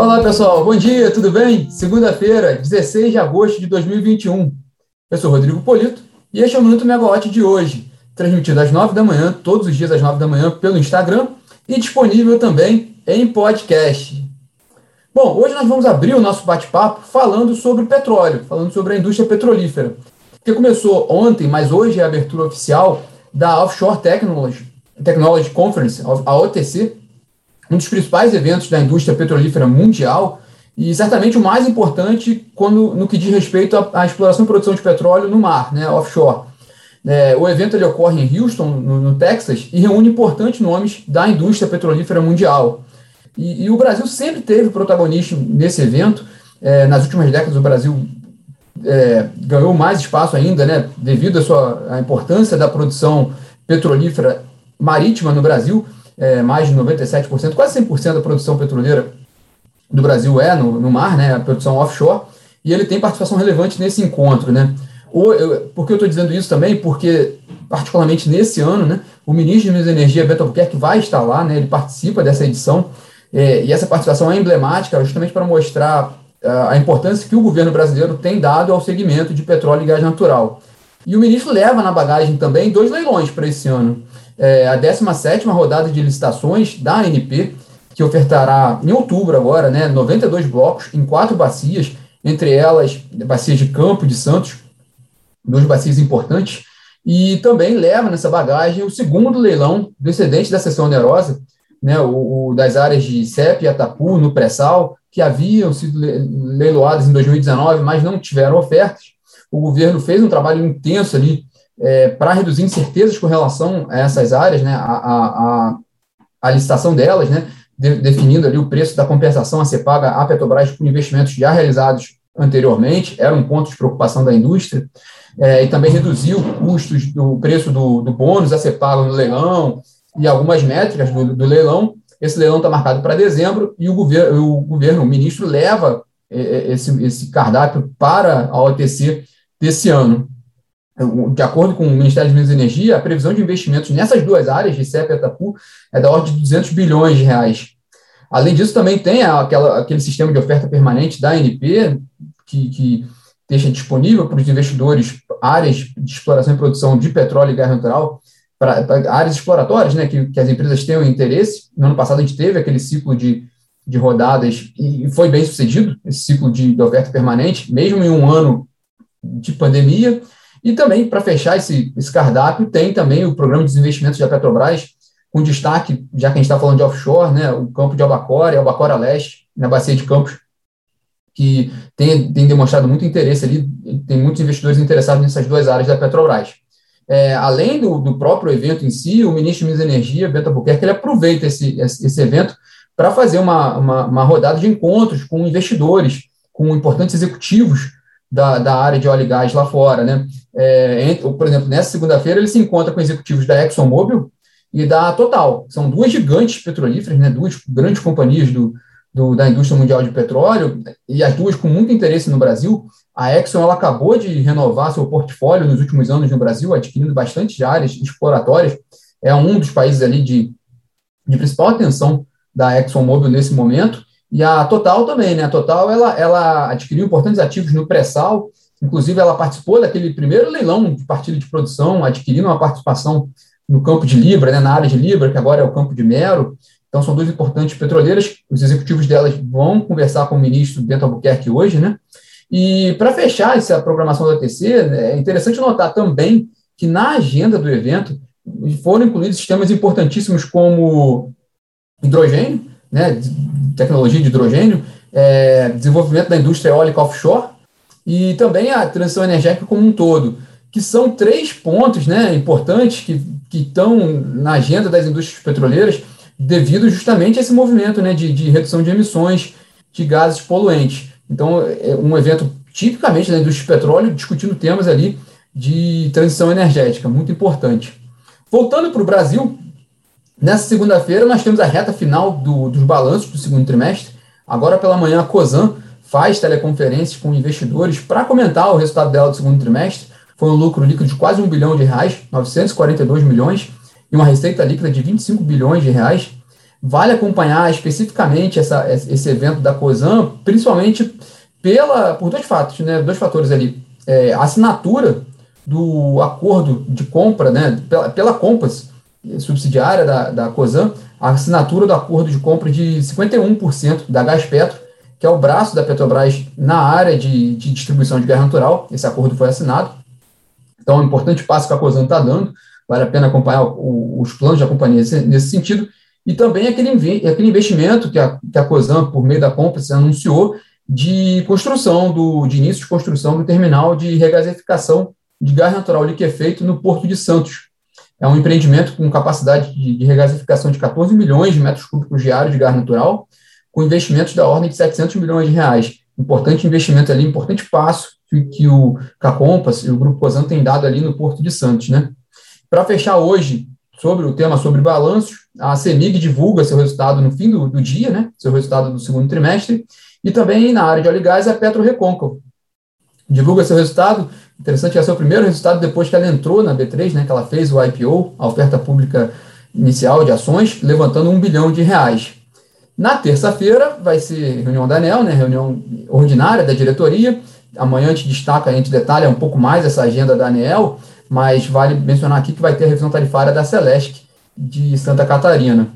Olá, pessoal. Bom dia, tudo bem? Segunda-feira, 16 de agosto de 2021. Eu sou Rodrigo Polito e este é o Minuto Megawatt de hoje, transmitido às 9 da manhã, todos os dias às 9 da manhã, pelo Instagram e disponível também em podcast. Bom, hoje nós vamos abrir o nosso bate-papo falando sobre petróleo, falando sobre a indústria petrolífera, que começou ontem, mas hoje é a abertura oficial da Offshore Technology, Technology Conference, a OTC, um dos principais eventos da indústria petrolífera mundial e certamente o mais importante quando, no que diz respeito à, à exploração e produção de petróleo no mar, né, offshore. É, o evento ele ocorre em Houston, no, no, Texas, e reúne importantes nomes da indústria petrolífera mundial. E, e o Brasil sempre teve protagonismo nesse evento. É, nas últimas décadas, o Brasil é, ganhou mais espaço ainda, né, devido à sua à importância da produção petrolífera marítima no Brasil é, mais de 97%, quase 100% da produção petroleira do Brasil é no, no mar, né, a produção offshore, e ele tem participação relevante nesse encontro, né. Ou, eu, por que eu estou dizendo isso também? Porque, particularmente nesse ano, né, o ministro de Minas e Energia, Beto Albuquerque, vai estar lá, né, ele participa dessa edição, é, e essa participação é emblemática justamente para mostrar a importância que o governo brasileiro tem dado ao segmento de petróleo e gás natural. E o ministro leva na bagagem também dois leilões para esse ano é, a 17 rodada de licitações da ANP, que ofertará em outubro agora, né, 92 blocos em quatro bacias, entre elas bacias de Campo de Santos, duas bacias importantes, e também leva nessa bagagem o segundo leilão do excedente da sessão onerosa, né, o, o das áreas de CEP e Atapu, no pré-sal, que haviam sido leiloadas em 2019, mas não tiveram ofertas. O governo fez um trabalho intenso ali é, para reduzir incertezas com relação a essas áreas, né, a, a, a licitação delas, né, de, definindo ali o preço da compensação a ser paga à Petrobras por investimentos já realizados anteriormente, era um ponto de preocupação da indústria, é, e também reduziu custos do preço do, do bônus a ser pago no leilão e algumas métricas do, do leilão. Esse leilão está marcado para dezembro e o governo, o governo, o ministro, leva é, é, esse, esse cardápio para a OTC desse ano de acordo com o Ministério de Minas e Energia, a previsão de investimentos nessas duas áreas, de CEP e Atapu, é da ordem de 200 bilhões de reais. Além disso, também tem aquela, aquele sistema de oferta permanente da ANP, que, que deixa disponível para os investidores áreas de exploração e produção de petróleo e gás natural, para, para áreas exploratórias, né, que, que as empresas tenham interesse. No ano passado, a gente teve aquele ciclo de, de rodadas e foi bem sucedido, esse ciclo de, de oferta permanente, mesmo em um ano de pandemia. E também, para fechar esse, esse cardápio, tem também o programa de desinvestimentos da Petrobras, com destaque, já que a gente está falando de offshore, né, o campo de Albacora, Albacora Leste, na bacia de Campos, que tem, tem demonstrado muito interesse ali, tem muitos investidores interessados nessas duas áreas da Petrobras. É, além do, do, próprio evento em si, o ministro de Minas e Energia, Beto Albuquerque, ele aproveita esse, esse, esse evento para fazer uma, uma, uma rodada de encontros com investidores, com importantes executivos da, da área de óleo e gás lá fora, né? É, entre, por exemplo, nessa segunda-feira ele se encontra com executivos da ExxonMobil e da Total. São duas gigantes petrolíferas, né? Duas grandes companhias do, do, da indústria mundial de petróleo e as duas com muito interesse no Brasil. A Exxon ela acabou de renovar seu portfólio nos últimos anos no Brasil, adquirindo bastante áreas exploratórias. É um dos países ali de, de principal atenção da ExxonMobil nesse momento. E a Total também, né? A Total ela, ela adquiriu importantes ativos no pré-sal, inclusive ela participou daquele primeiro leilão de partilha de produção, adquirindo uma participação no campo de Libra, né, na área de Libra, que agora é o campo de Mero. Então, são duas importantes petroleiras. Os executivos delas vão conversar com o ministro Bento Albuquerque hoje, né? E para fechar essa programação da TC, é interessante notar também que na agenda do evento foram incluídos sistemas importantíssimos como hidrogênio, né, tecnologia de hidrogênio, é, desenvolvimento da indústria eólica offshore e também a transição energética como um todo, que são três pontos né, importantes que, que estão na agenda das indústrias petroleiras devido justamente a esse movimento né, de, de redução de emissões de gases poluentes. Então, é um evento tipicamente da indústria de petróleo discutindo temas ali de transição energética, muito importante. Voltando para o Brasil, Nessa segunda-feira, nós temos a reta final do, dos balanços do segundo trimestre. Agora pela manhã, a COSAN faz teleconferências com investidores para comentar o resultado dela do segundo trimestre. Foi um lucro líquido de quase um bilhão de reais, 942 milhões, e uma receita líquida de 25 bilhões de reais. vale acompanhar especificamente essa, esse evento da COSAN, principalmente pela, por dois fatos, né, dois fatores ali. É, a assinatura do acordo de compra, né, pela, pela Compass, subsidiária da, da COSAN, a assinatura do acordo de compra de 51% da Gás Petro, que é o braço da Petrobras na área de, de distribuição de gás natural. Esse acordo foi assinado. Então, é um importante passo que a COSAN está dando. Vale a pena acompanhar o, os planos da companhia nesse, sentido. E também aquele, aquele investimento que a, que a COSAN, por meio da compra, se anunciou de construção, do, de início de construção do terminal de regasificação de gás natural liquefeito no Porto de Santos. É um empreendimento com capacidade de, de regasificação de 14 milhões de metros cúbicos diários de gás natural, com investimentos da ordem de 700 milhões de reais. Importante investimento ali, importante passo que, que o Cacompas e o Grupo COSAN têm dado ali no Porto de Santos. Né? Para fechar hoje, sobre o tema sobre balanços, a CEMIG divulga seu resultado no fim do, do dia, né? seu resultado do segundo trimestre, e também na área de óleo e gás, a Petro. Divulga seu resultado, interessante, é seu primeiro resultado depois que ela entrou na B3, né, que ela fez o IPO, a oferta pública inicial de ações, levantando um bilhão de reais. Na terça-feira vai ser reunião da ANEL, né, reunião ordinária da diretoria. Amanhã a gente destaca, a gente detalha um pouco mais essa agenda da ANEL, mas vale mencionar aqui que vai ter a revisão tarifária da Celesc de Santa Catarina.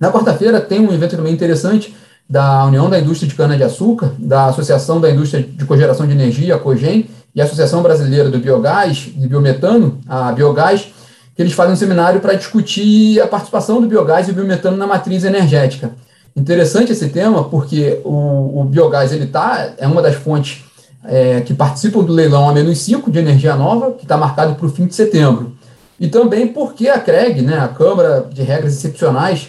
Na quarta-feira tem um evento também interessante da União da Indústria de Cana-de-Açúcar, da Associação da Indústria de Cogeração de Energia, a COGEN, e a Associação Brasileira do Biogás e Biometano, a Biogás, que eles fazem um seminário para discutir a participação do biogás e do biometano na matriz energética. Interessante esse tema, porque o, o biogás ele tá, é uma das fontes é, que participam do leilão A-5 de energia nova, que está marcado para o fim de setembro. E também porque a CREG, né, a Câmara de Regras Excepcionais,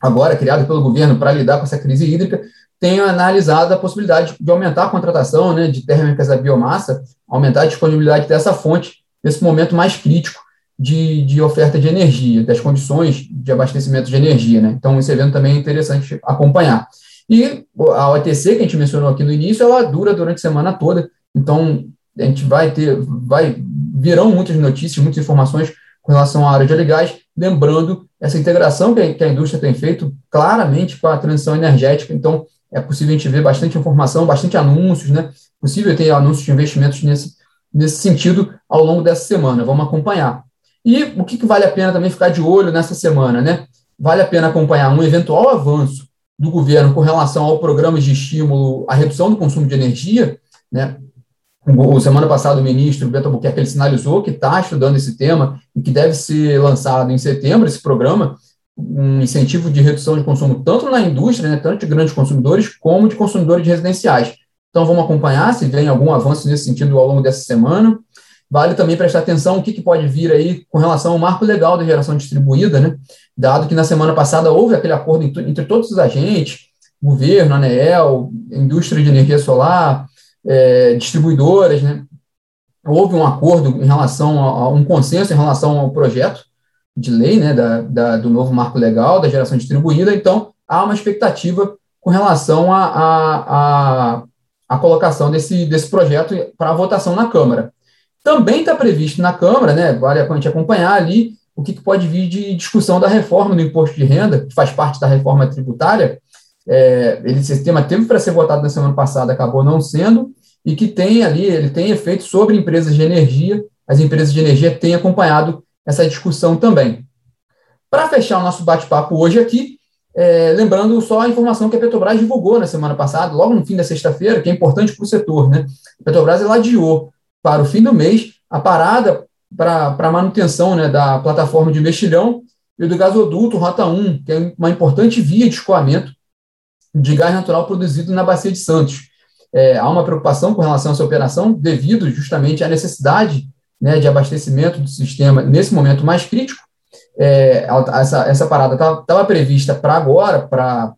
agora criada pelo governo para lidar com essa crise hídrica, tem analisado a possibilidade de aumentar a contratação né, de térmicas da biomassa, aumentar a disponibilidade dessa fonte nesse momento mais crítico de, de oferta de energia, das condições de abastecimento de energia. Né? Então, esse evento também é interessante acompanhar. E a OTC, que a gente mencionou aqui no início, ela dura durante a semana toda, então a gente vai ter, vai, virão muitas notícias, muitas informações com relação à área de gás, lembrando essa integração que a, que a indústria tem feito claramente com a transição energética, então é possível a gente ver bastante informação, bastante anúncios, né? Possível ter anúncios de investimentos nesse, nesse sentido ao longo dessa semana. Vamos acompanhar. E o que, que vale a pena também ficar de olho nessa semana, né? Vale a pena acompanhar um eventual avanço do governo com relação ao programa de estímulo à redução do consumo de energia, né? O, semana passada, o ministro Beto Albuquerque ele sinalizou que está estudando esse tema e que deve ser lançado em setembro esse programa, um incentivo de redução de consumo tanto na indústria, né, tanto de grandes consumidores, como de consumidores residenciais. Então, vamos acompanhar se vem algum avanço nesse sentido ao longo dessa semana. Vale também prestar atenção o que, que pode vir aí com relação ao marco legal da geração distribuída, né? dado que na semana passada houve aquele acordo entre todos os agentes, governo, ANEEL, indústria de energia solar, é, distribuidoras, né? houve um acordo em relação a, a, um consenso em relação ao projeto de lei, né, da, da, do novo marco legal da geração distribuída, então há uma expectativa com relação à a, a, a, colocação desse, desse projeto para votação na Câmara. Também está previsto na Câmara, né, vale a gente acompanhar ali o que, que, pode vir de discussão da reforma do imposto de renda, que faz parte da reforma tributária. É, ele, esse tema teve para ser votado na semana passada, acabou não sendo, e que tem ali, ele tem efeito sobre empresas de energia, as empresas de energia têm acompanhado essa discussão também. Para fechar o nosso bate-papo hoje aqui, é, lembrando só a informação que a Petrobras divulgou na semana passada, logo no fim da sexta-feira, que é importante para o setor. Né? A Petrobras ela adiou para o fim do mês a parada para a manutenção né, da plataforma de mexilhão e do gasoduto Rota 1, que é uma importante via de escoamento de gás natural produzido na Bacia de Santos. É, há uma preocupação com relação a essa operação, devido justamente à necessidade né, de abastecimento do sistema nesse momento mais crítico. É, essa, essa parada estava prevista para agora, para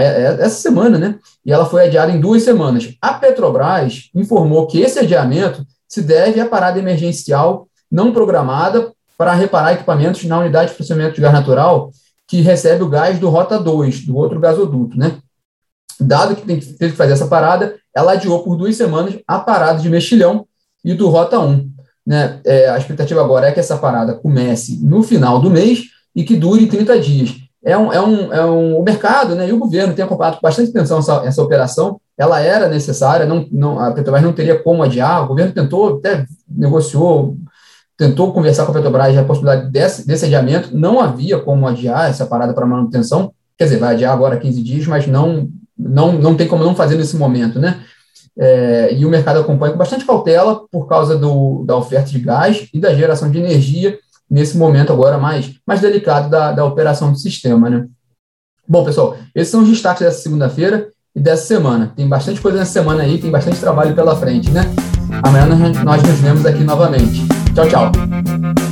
essa semana, né? E ela foi adiada em duas semanas. A Petrobras informou que esse adiamento se deve à parada emergencial não programada para reparar equipamentos na unidade de processamento de gás natural que recebe o gás do Rota 2, do outro gasoduto, né? Dado que teve que fazer essa parada, ela adiou por duas semanas a parada de Mexilhão e do Rota 1. Né? É, a expectativa agora é que essa parada comece no final do mês e que dure 30 dias. é um, é um, é um, o mercado né, e o governo têm acompanhado com bastante atenção essa, essa operação. Ela era necessária, não, não, a Petrobras não teria como adiar. O governo tentou, até negociou, tentou conversar com a Petrobras a possibilidade desse, desse adiamento. Não havia como adiar essa parada para manutenção. Quer dizer, vai adiar agora 15 dias, mas não, não, não tem como não fazer nesse momento, né? É, e o mercado acompanha com bastante cautela por causa do, da oferta de gás e da geração de energia nesse momento agora mais, mais delicado da, da operação do sistema, né? Bom, pessoal, esses são os destaques dessa segunda-feira e dessa semana. Tem bastante coisa nessa semana aí, tem bastante trabalho pela frente, né? Amanhã nós nos vemos aqui novamente. Tchau, tchau.